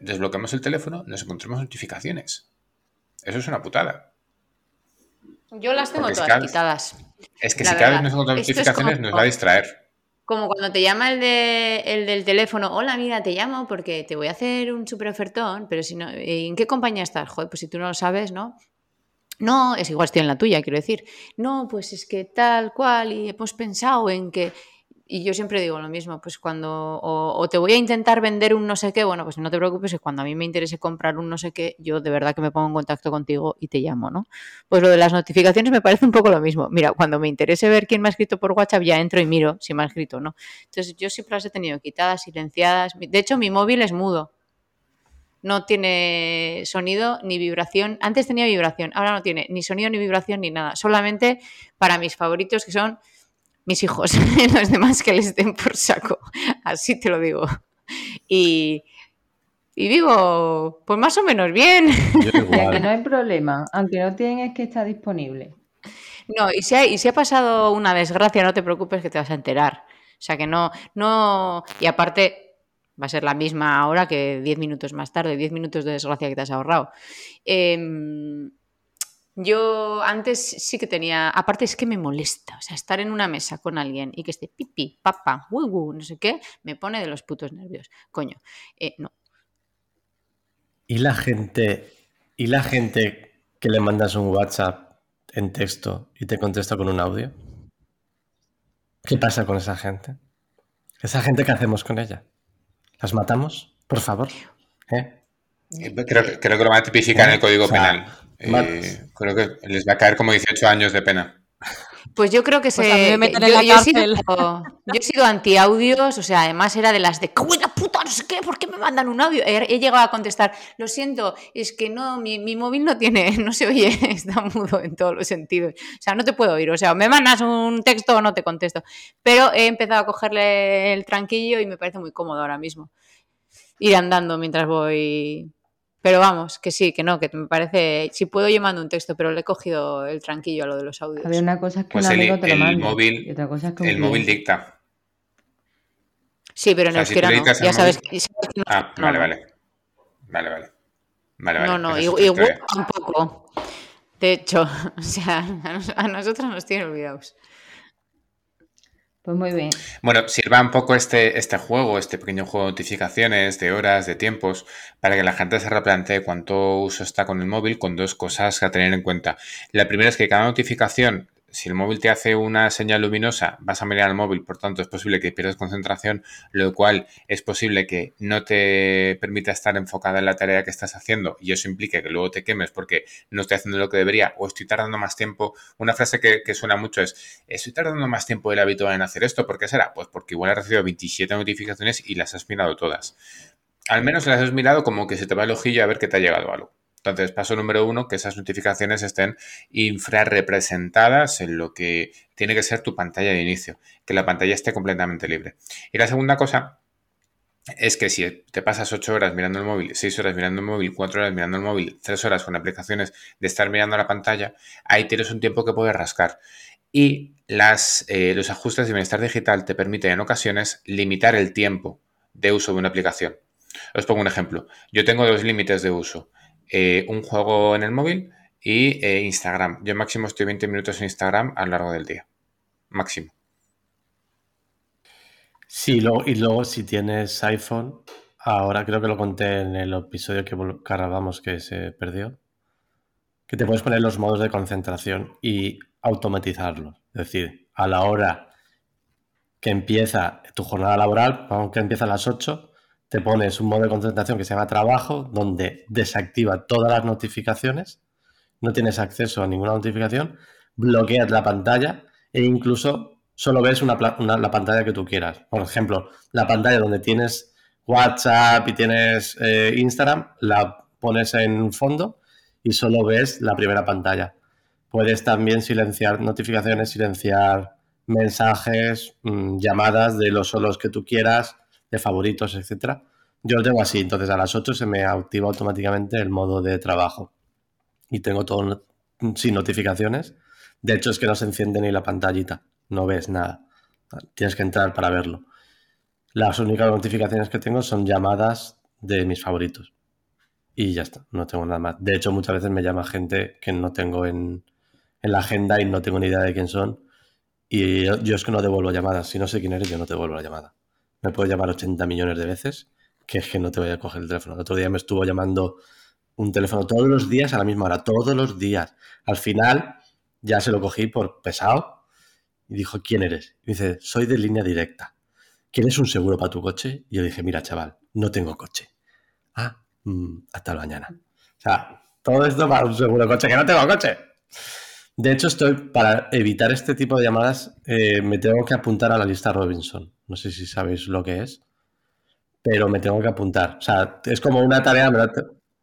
desbloqueemos el teléfono nos encontremos notificaciones. Eso es una putada. Yo las tengo Porque es todas cada- quitadas. Es que La si cada vez verdad, nos encontramos esto es notificaciones como- nos va a distraer. Como cuando te llama el, de, el del teléfono, hola, mira, te llamo porque te voy a hacer un super ofertón, pero si no, ¿en qué compañía estás? Joder, pues si tú no lo sabes, ¿no? No, es igual estoy en la tuya, quiero decir. No, pues es que tal cual, y hemos pensado en que. Y yo siempre digo lo mismo, pues cuando o, te voy a intentar vender un no sé qué, bueno, pues no te preocupes, que cuando a mí me interese comprar un no sé qué, yo de verdad que me pongo en contacto contigo y te llamo, ¿no? Pues lo de las notificaciones me parece un poco lo mismo. Mira, cuando me interese ver quién me ha escrito por WhatsApp, ya entro y miro si me ha escrito o no. Entonces yo siempre las he tenido quitadas, silenciadas. De hecho, mi móvil es mudo. No tiene sonido ni vibración. Antes tenía vibración, ahora no tiene ni sonido ni vibración ni nada. Solamente para mis favoritos que son mis hijos. Los demás que les den por saco. Así te lo digo. Y, y vivo pues más o menos bien. Yo O sea, que no hay problema, aunque no tienes que estar disponible. No, y si, ha, y si ha pasado una desgracia, no te preocupes que te vas a enterar. O sea que no, no. Y aparte, va a ser la misma hora que 10 minutos más tarde, 10 minutos de desgracia que te has ahorrado. Em, yo antes sí que tenía. Aparte, es que me molesta. O sea, estar en una mesa con alguien y que esté pipi, papa, wugu, no sé qué, me pone de los putos nervios. Coño, eh, no. ¿Y la gente, y la gente que le mandas un WhatsApp en texto y te contesta con un audio? ¿Qué pasa con esa gente? ¿Esa gente qué hacemos con ella? ¿Las matamos? Por favor. ¿Eh? Creo, que- creo que lo van a tipificar en el Código O sea, Penal. Eh, creo que les va a caer como 18 años de pena. Pues yo creo que Pues se. a mí me yo, en la yo he sido, yo he sido anti-audios, o sea, además era de las de ¡Cago en la puta! No sé qué, ¿por qué me mandan un audio? He, he llegado a contestar, lo siento, es que no, mi, mi móvil no tiene, no se oye, está mudo en todos los sentidos. O sea, no te puedo oír, o sea, me mandas un texto o no te contesto. Pero he empezado a cogerle el tranquillo y me parece muy cómodo ahora mismo. Ir andando mientras voy. Pero vamos, que sí, que no, que me parece. Si puedo, yo mando un texto, pero le he cogido el tranquillo a lo de los audios. A ver, una cosa es que Pues un el- amigo te lo el móvil- y otra cosa es que El móvil dicta. Sí, pero en O sea, euskera no. Ya sabes móvil- que, sabes que no, Ah, vale, no. vale. Vale, vale. Vale, vale. No, no, es historia. Word tampoco. De hecho, o sea, a, nos- a nosotros nos tienen olvidados. Pues muy bien. Bueno, sirva un poco este, este juego, este pequeño juego de notificaciones, de horas, de tiempos, para que la gente se replantee cuánto uso está con el móvil con dos cosas a tener en cuenta. La primera es que cada notificación, si el móvil te hace una señal luminosa, vas a mirar al móvil, por tanto es posible que pierdas concentración, lo cual es posible que no te permita estar enfocada en la tarea que estás haciendo y eso implica que luego te quemes porque no estoy haciendo lo que debería o estoy tardando más tiempo. Una frase que, suena mucho es, estoy tardando más tiempo del habitual en hacer esto. ¿Por qué será? Pues porque igual has recibido 27 notificaciones y las has mirado todas. Al menos las has mirado como que se te va el ojillo a ver que te ha llegado algo. Entonces, paso número uno, que esas notificaciones estén infrarrepresentadas en lo que tiene que ser tu pantalla de inicio, que la pantalla esté completamente libre. Y la segunda cosa es que si te pasas 8 horas mirando el móvil, 6 horas mirando el móvil, 4 horas mirando el móvil, 3 horas con aplicaciones de estar mirando la pantalla, ahí tienes un tiempo que puedes rascar. y las, eh, los ajustes de bienestar digital te permiten en ocasiones limitar el tiempo de uso de una aplicación. Os pongo un ejemplo. Yo tengo dos límites de uso. Eh, un juego en el móvil y eh, Instagram. Yo máximo estoy 20 minutos en Instagram a lo largo del día. Máximo. Sí, y luego si tienes iPhone, ahora creo que lo conté en el episodio que grabamos que se perdió, que te puedes poner los modos de concentración y automatizarlos. Es decir, a la hora que empieza tu jornada laboral, aunque empieza a las 8, te pones un modo de concentración que se llama trabajo, donde desactiva todas las notificaciones, no tienes acceso a ninguna notificación, bloqueas la pantalla e incluso solo ves una, la pantalla que tú quieras. Por ejemplo, la pantalla donde tienes WhatsApp y tienes eh, Instagram, la pones en fondo y solo ves la primera pantalla. Puedes también silenciar notificaciones, silenciar mensajes, mm, llamadas de los solos que tú quieras, de favoritos, etcétera. Yo lo tengo así, entonces a las 8 se me activa automáticamente el modo de trabajo y tengo todo sin notificaciones. De hecho, es que no se enciende ni la pantallita no ves nada. Tienes que entrar para verlo. Las únicas notificaciones que tengo son llamadas de mis favoritos. Y ya está, no tengo nada más. De hecho, muchas veces me llama gente que no tengo en, la agenda y no tengo ni idea de quién son. Y yo, es que no devuelvo llamadas. Si no sé quién eres, yo no te devuelvo la llamada. Me puedo llamar 80 millones de veces, que es que no te voy a coger el teléfono. El otro día me estuvo llamando un teléfono todos los días a la misma hora, todos los días. Al final ya se lo cogí por pesado y dijo, ¿quién eres? Y dice, soy de línea directa. ¿Quieres un seguro para tu coche? Y yo dije, mira, chaval, no tengo coche. Ah, mm, hasta mañana. O sea, todo esto para un seguro coche, que no tengo coche. De hecho, estoy, para evitar este tipo de llamadas, eh, me tengo que apuntar a la lista Robinson. No sé si sabéis lo que es, pero me tengo que apuntar. O sea, es como una tarea...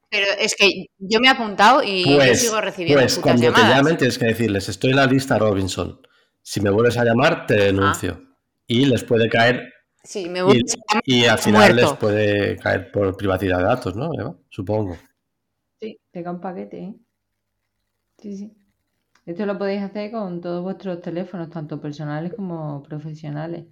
Pero es que yo me he apuntado y yo pues, sigo recibiendo Pues cuando te llamen tienes que decirles, estoy en la lista Robinson. Si me vuelves a llamar, te denuncio. Ah. Y les puede caer. Sí, me y, y, al final les puede caer por privacidad de datos, ¿no? Supongo. Sí, te cae un paquete. ¿eh? Sí, sí. Esto lo podéis hacer con todos vuestros teléfonos, tanto personales como profesionales.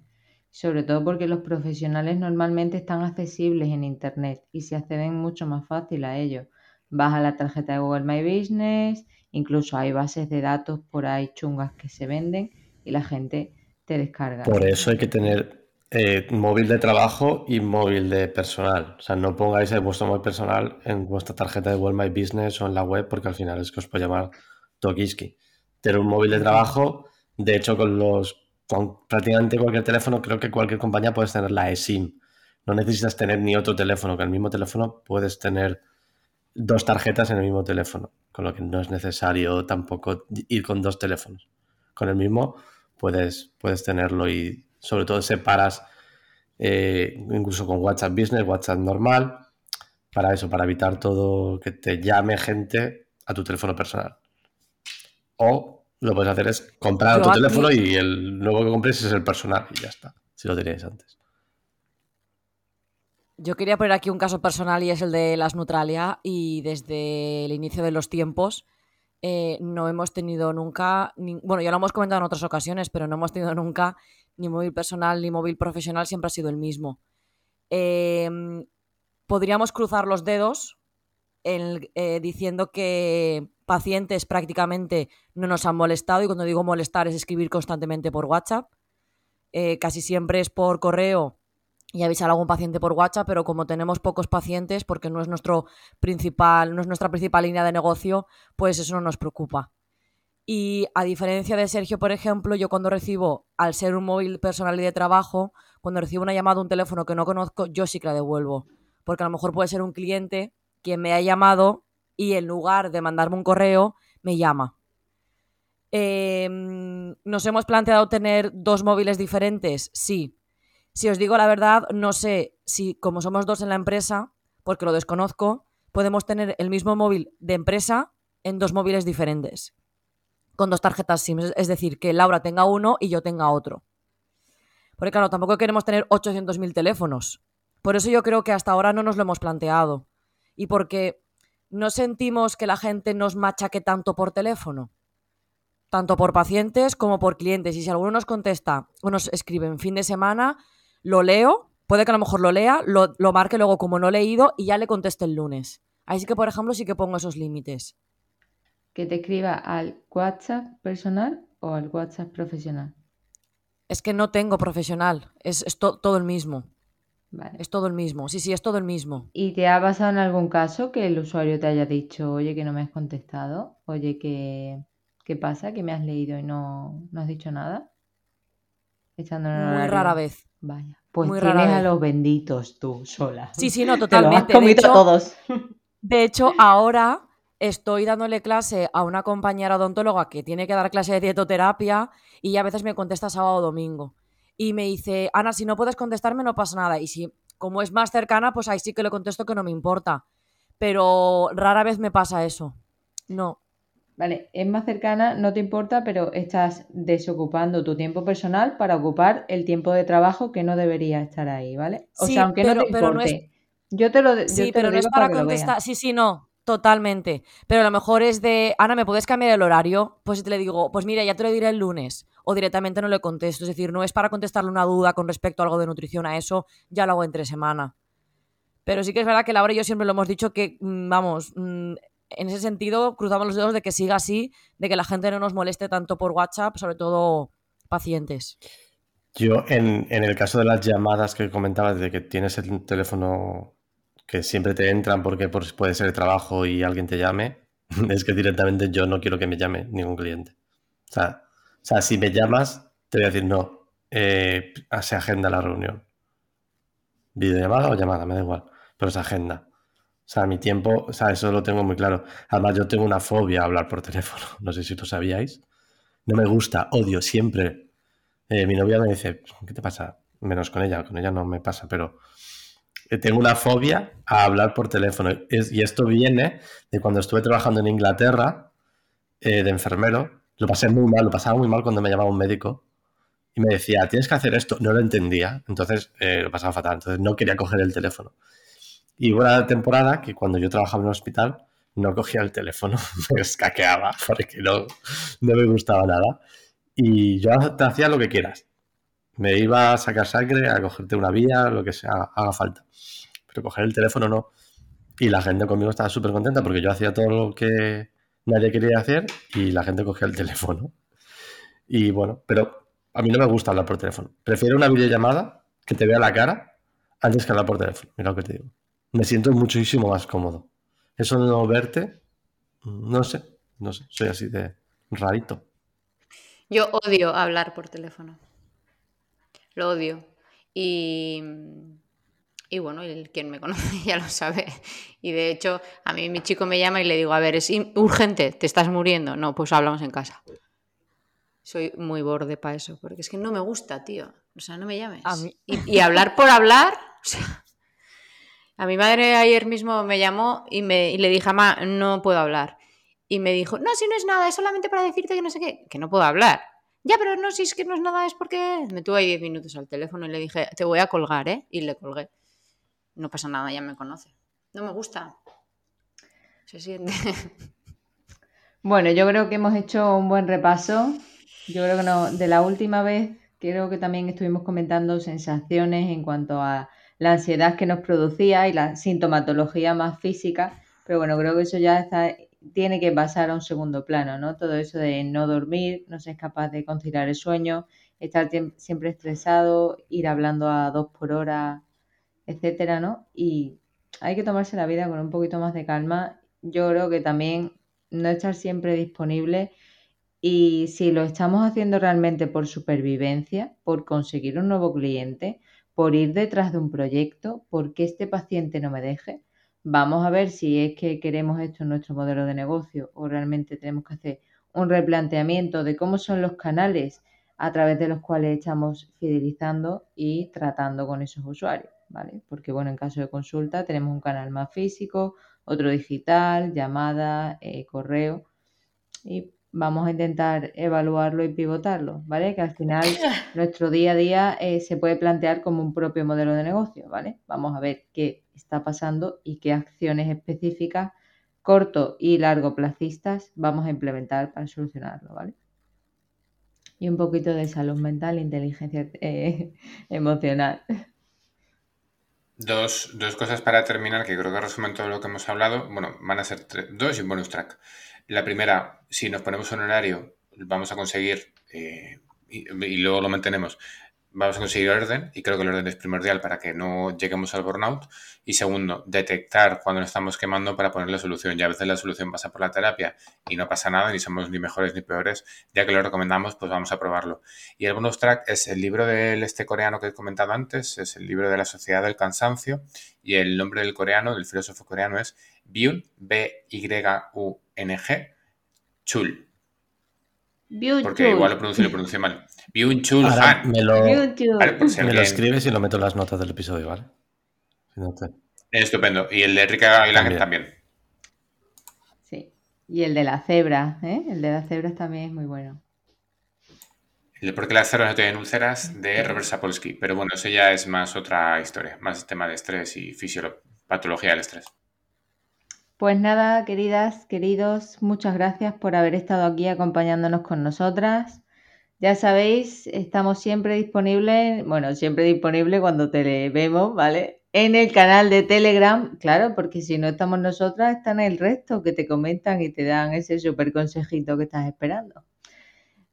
Sobre todo porque los profesionales normalmente están accesibles en Internet y se acceden mucho más fácil a ellos. Vas a la tarjeta de Google My Business, incluso hay bases de datos por ahí chungas que se venden y la gente te descarga. Por eso hay que tener eh, móvil de trabajo y móvil de personal. O sea, no pongáis el vuestro móvil personal en vuestra tarjeta de World My Business o en la web porque al final es que os puede llamar Tokiski. Tener un móvil de trabajo, de hecho, con los con prácticamente cualquier teléfono, creo que cualquier compañía puedes tener la eSIM. No necesitas tener ni otro teléfono, que el mismo teléfono puedes tener dos tarjetas en el mismo teléfono, con lo que no es necesario tampoco ir con dos teléfonos. Con el mismo puedes, puedes tenerlo y sobre todo separas eh, incluso con WhatsApp Business, WhatsApp normal, para eso, para evitar todo que te llame gente a tu teléfono personal. O lo que puedes hacer es comprar tu teléfono y el nuevo que compres es el personal y ya está, si lo teníais antes. Yo quería poner aquí un caso personal y es el de las Nutralia y desde el inicio de los tiempos eh, no hemos tenido nunca, bueno, ya lo hemos comentado en otras ocasiones, pero no hemos tenido nunca ni móvil personal ni móvil profesional, siempre ha sido el mismo. Em, podríamos cruzar los dedos eh, diciendo que pacientes prácticamente no nos han molestado y cuando digo molestar es escribir constantemente por WhatsApp. Eh, casi siempre es por correo y avisar a algún paciente por WhatsApp, pero como tenemos pocos pacientes, porque no es, nuestro principal, no es nuestra principal línea de negocio, pues eso no nos preocupa. Y a diferencia de Sergio, por ejemplo, yo cuando recibo, al ser un móvil personal y de trabajo, cuando recibo una llamada a un teléfono que no conozco, yo sí que la devuelvo. Porque a lo mejor puede ser un cliente quien me ha llamado y en lugar de mandarme un correo, me llama. Em, ¿Nos hemos planteado tener dos móviles diferentes? Sí. Si os digo la verdad, no sé si como somos dos en la empresa, porque lo desconozco, podemos tener el mismo móvil de empresa en dos móviles diferentes, con dos tarjetas SIM. Es decir, que Laura tenga uno y yo tenga otro. Porque claro, tampoco queremos tener 800.000 teléfonos. Por eso yo creo que hasta ahora no nos lo hemos planteado. Y porque no sentimos que la gente nos machaque tanto por teléfono. tanto por pacientes como por clientes. Y si alguno nos contesta o nos escribe en fin de semana, lo leo, puede que a lo mejor lo lea, lo, lo marque luego como no leído y ya le conteste el lunes. Así que, por ejemplo, sí que pongo esos límites. ¿Que te escriba al WhatsApp personal o al WhatsApp profesional? Es que no tengo profesional, es, es to- todo el mismo. Vale. Es todo el mismo. Sí, sí, es todo el mismo. ¿Y te ha pasado en algún caso que el usuario te haya dicho, oye, que no me has contestado? Oye, que ¿qué pasa? ¿Que me has leído y no, no has dicho nada? Echando Muy horario. rara vez. Vaya. Pues Muy rara tienes a vez. los benditos tú sola. Sí, sí, no, Te has totalmente. De comido a hecho, todos. de hecho, ahora estoy dándole clase a una compañera odontóloga que tiene que dar clase de dietoterapia y a veces me contesta sábado o domingo. Y me dice, Ana, si no puedes contestarme no pasa nada. Y si, como es más cercana, pues ahí sí que le contesto que no me importa. Pero rara vez me pasa eso. No. Vale, es más cercana, no te importa, pero estás desocupando tu tiempo personal para ocupar el tiempo de trabajo que no debería estar ahí, ¿vale? O Sí, sea, aunque pero- no te pero no es- importe. Yo te lo, yo Sí, te pero lo no es para contestar. Sí, sí, no, totalmente. Pero a lo mejor es de, Ana, ¿me puedes cambiar el horario? Pues te le digo, pues mira, ya te lo diré el lunes. O directamente no le contesto. Es decir, no es para contestarle una duda con respecto a algo de nutrición a eso, ya lo hago entre semana. Pero sí que es verdad que Laura y yo siempre lo hemos dicho que, mm, vamos, mm, en ese sentido cruzamos los dedos de que siga así, de que la gente no nos moleste tanto por WhatsApp, sobre todo pacientes. Yo, en, en el caso de las llamadas que comentabas, de que tienes el teléfono que siempre te entran porque por- puede ser el trabajo y alguien te llame, es que directamente yo no quiero que me llame ningún cliente. O sea, sea si me llamas, te voy a decir no, eh, se agenda la reunión. Videollamada o llamada, me da igual, pero se agenda. O sea, mi tiempo, o sea, eso lo tengo muy claro. Además, yo tengo una fobia a hablar por teléfono, no sé si lo sabíais. No me gusta, odio siempre eh, mi novia me dice, ¿qué te pasa? Menos con ella, con ella no me pasa, pero eh, tengo una fobia a hablar por teléfono. Y esto viene de cuando estuve trabajando en Inglaterra eh, de enfermero. Lo pasé muy mal, lo pasaba muy mal cuando me llamaba un médico y me decía, tienes que hacer esto. No lo entendía, entonces eh, lo pasaba fatal. Entonces no quería coger el teléfono. Y hubo una temporada que cuando yo trabajaba en un hospital no cogía el teléfono, me escaqueaba porque no, no me gustaba nada. Y yo te hacía lo que quieras. Me iba a sacar sangre, a cogerte una vía, lo que sea, haga falta. Pero coger el teléfono no. Y la gente conmigo estaba súper contenta porque yo hacía todo lo que nadie quería hacer y la gente cogía el teléfono. Y bueno, pero a mí no me gusta hablar por teléfono. Prefiero una videollamada que te vea la cara antes que hablar por teléfono. Mira lo que te digo. Me siento muchísimo más cómodo. Eso de no verte, no sé, no sé, soy así de rarito. Yo odio hablar por teléfono. Lo odio. Y, y bueno, el, quien me conoce ya lo sabe. Y de hecho, a mí mi chico me llama y le digo, a ver, es urgente, te estás muriendo. No, pues hablamos en casa. Soy muy borde para eso, porque es que no me gusta, tío. O sea, no me llames. A mí- Y, y hablar por hablar, o sea, a mi madre ayer mismo me llamó y, me, y le dije, mamá, no puedo hablar. Y me dijo, no, si no es nada, es solamente para decirte que no sé qué, que no puedo hablar. Ya, pero no, si es que no es nada, es porque me tuve ahí 10 minutos al teléfono y le dije, te voy a colgar, ¿eh? Y le colgué. No pasa nada, ya me conoce. No me gusta. Se siente. Bueno, yo creo que hemos hecho un buen repaso. Yo creo que no, de la última vez, creo que también estuvimos comentando sensaciones en cuanto a la ansiedad que nos producía y la sintomatología más física, pero bueno, creo que eso ya está, tiene que pasar a un segundo plano, ¿no? Todo eso de no dormir, no ser capaz de conciliar el sueño, estar siempre estresado, ir hablando a dos por hora, etcétera, ¿no? Y hay que tomarse la vida con un poquito más de calma. Yo creo que también no estar siempre disponible y si lo estamos haciendo realmente por supervivencia, por conseguir un nuevo cliente, por ir detrás de un proyecto, porque este paciente no me deje, vamos a ver si es que queremos esto en nuestro modelo de negocio o realmente tenemos que hacer un replanteamiento de cómo son los canales a través de los cuales estamos fidelizando y tratando con esos usuarios, ¿vale? Porque bueno, en caso de consulta tenemos un canal más físico, otro digital, llamada, eh, correo y vamos a intentar evaluarlo y pivotarlo, ¿vale? Que al final nuestro día a día eh, se puede plantear como un propio modelo de negocio, ¿vale? Vamos a ver qué está pasando y qué acciones específicas corto y largo placistas vamos a implementar para solucionarlo, ¿vale? y un poquito de salud mental inteligencia eh, emocional. Dos, dos, cosas para terminar que creo que resumen todo lo que hemos hablado. Bueno, van a ser dos y un bonus track. La primera, si nos ponemos un horario, vamos a conseguir, eh, y, luego lo mantenemos, vamos a conseguir orden y creo que el orden es primordial para que no lleguemos al burnout. Y segundo, detectar cuando nos estamos quemando para poner la solución. Y a veces la solución pasa por la terapia y no pasa nada, ni somos ni mejores ni peores. Ya que lo recomendamos, pues vamos a probarlo. Y el bonus track es el libro del este coreano que he comentado antes, es el libro de la sociedad del cansancio y el nombre del coreano, del filósofo coreano es Byung, B-Y-U-N-G, Chul. Porque igual lo pronuncio, lo pronuncio mal. Byung Chul Han. Me lo, me lo escribes y lo meto en las notas del episodio, ¿vale? Estupendo. Y el de Rica también. también. Sí. Y el de la cebra, ¿eh? El de las cebras también es muy bueno. El de por qué las cebras no tienen úlceras de Robert Sapolsky. Pero bueno, eso ya es más otra historia. Más tema de estrés y fisiopatología del estrés. Pues nada, queridas, queridos, muchas gracias por haber estado aquí acompañándonos con nosotras. Ya sabéis, estamos siempre disponibles, bueno, siempre disponible cuando te vemos, ¿vale? En el canal de Telegram, claro, porque si no estamos nosotras, están el resto que te comentan y te dan ese súper consejito que estás esperando.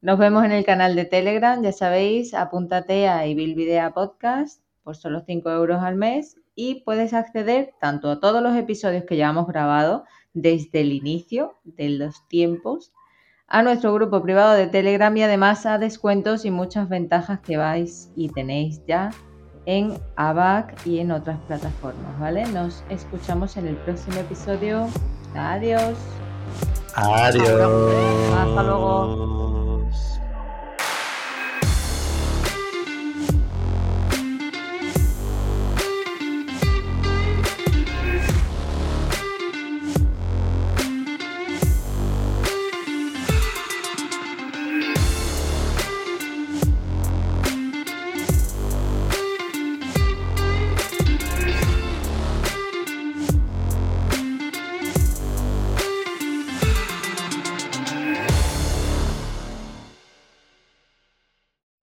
Nos vemos en el canal de Telegram, ya sabéis, apúntate a Ibilvidea Podcast por solo 5 euros al mes y puedes acceder tanto a todos los episodios que ya hemos grabado desde el inicio de los tiempos a nuestro grupo privado de Telegram y además a descuentos y muchas ventajas que vais y tenéis ya en ABAC y en otras plataformas, ¿vale? Nos escuchamos en el próximo episodio. Adiós. Adiós. Hasta luego.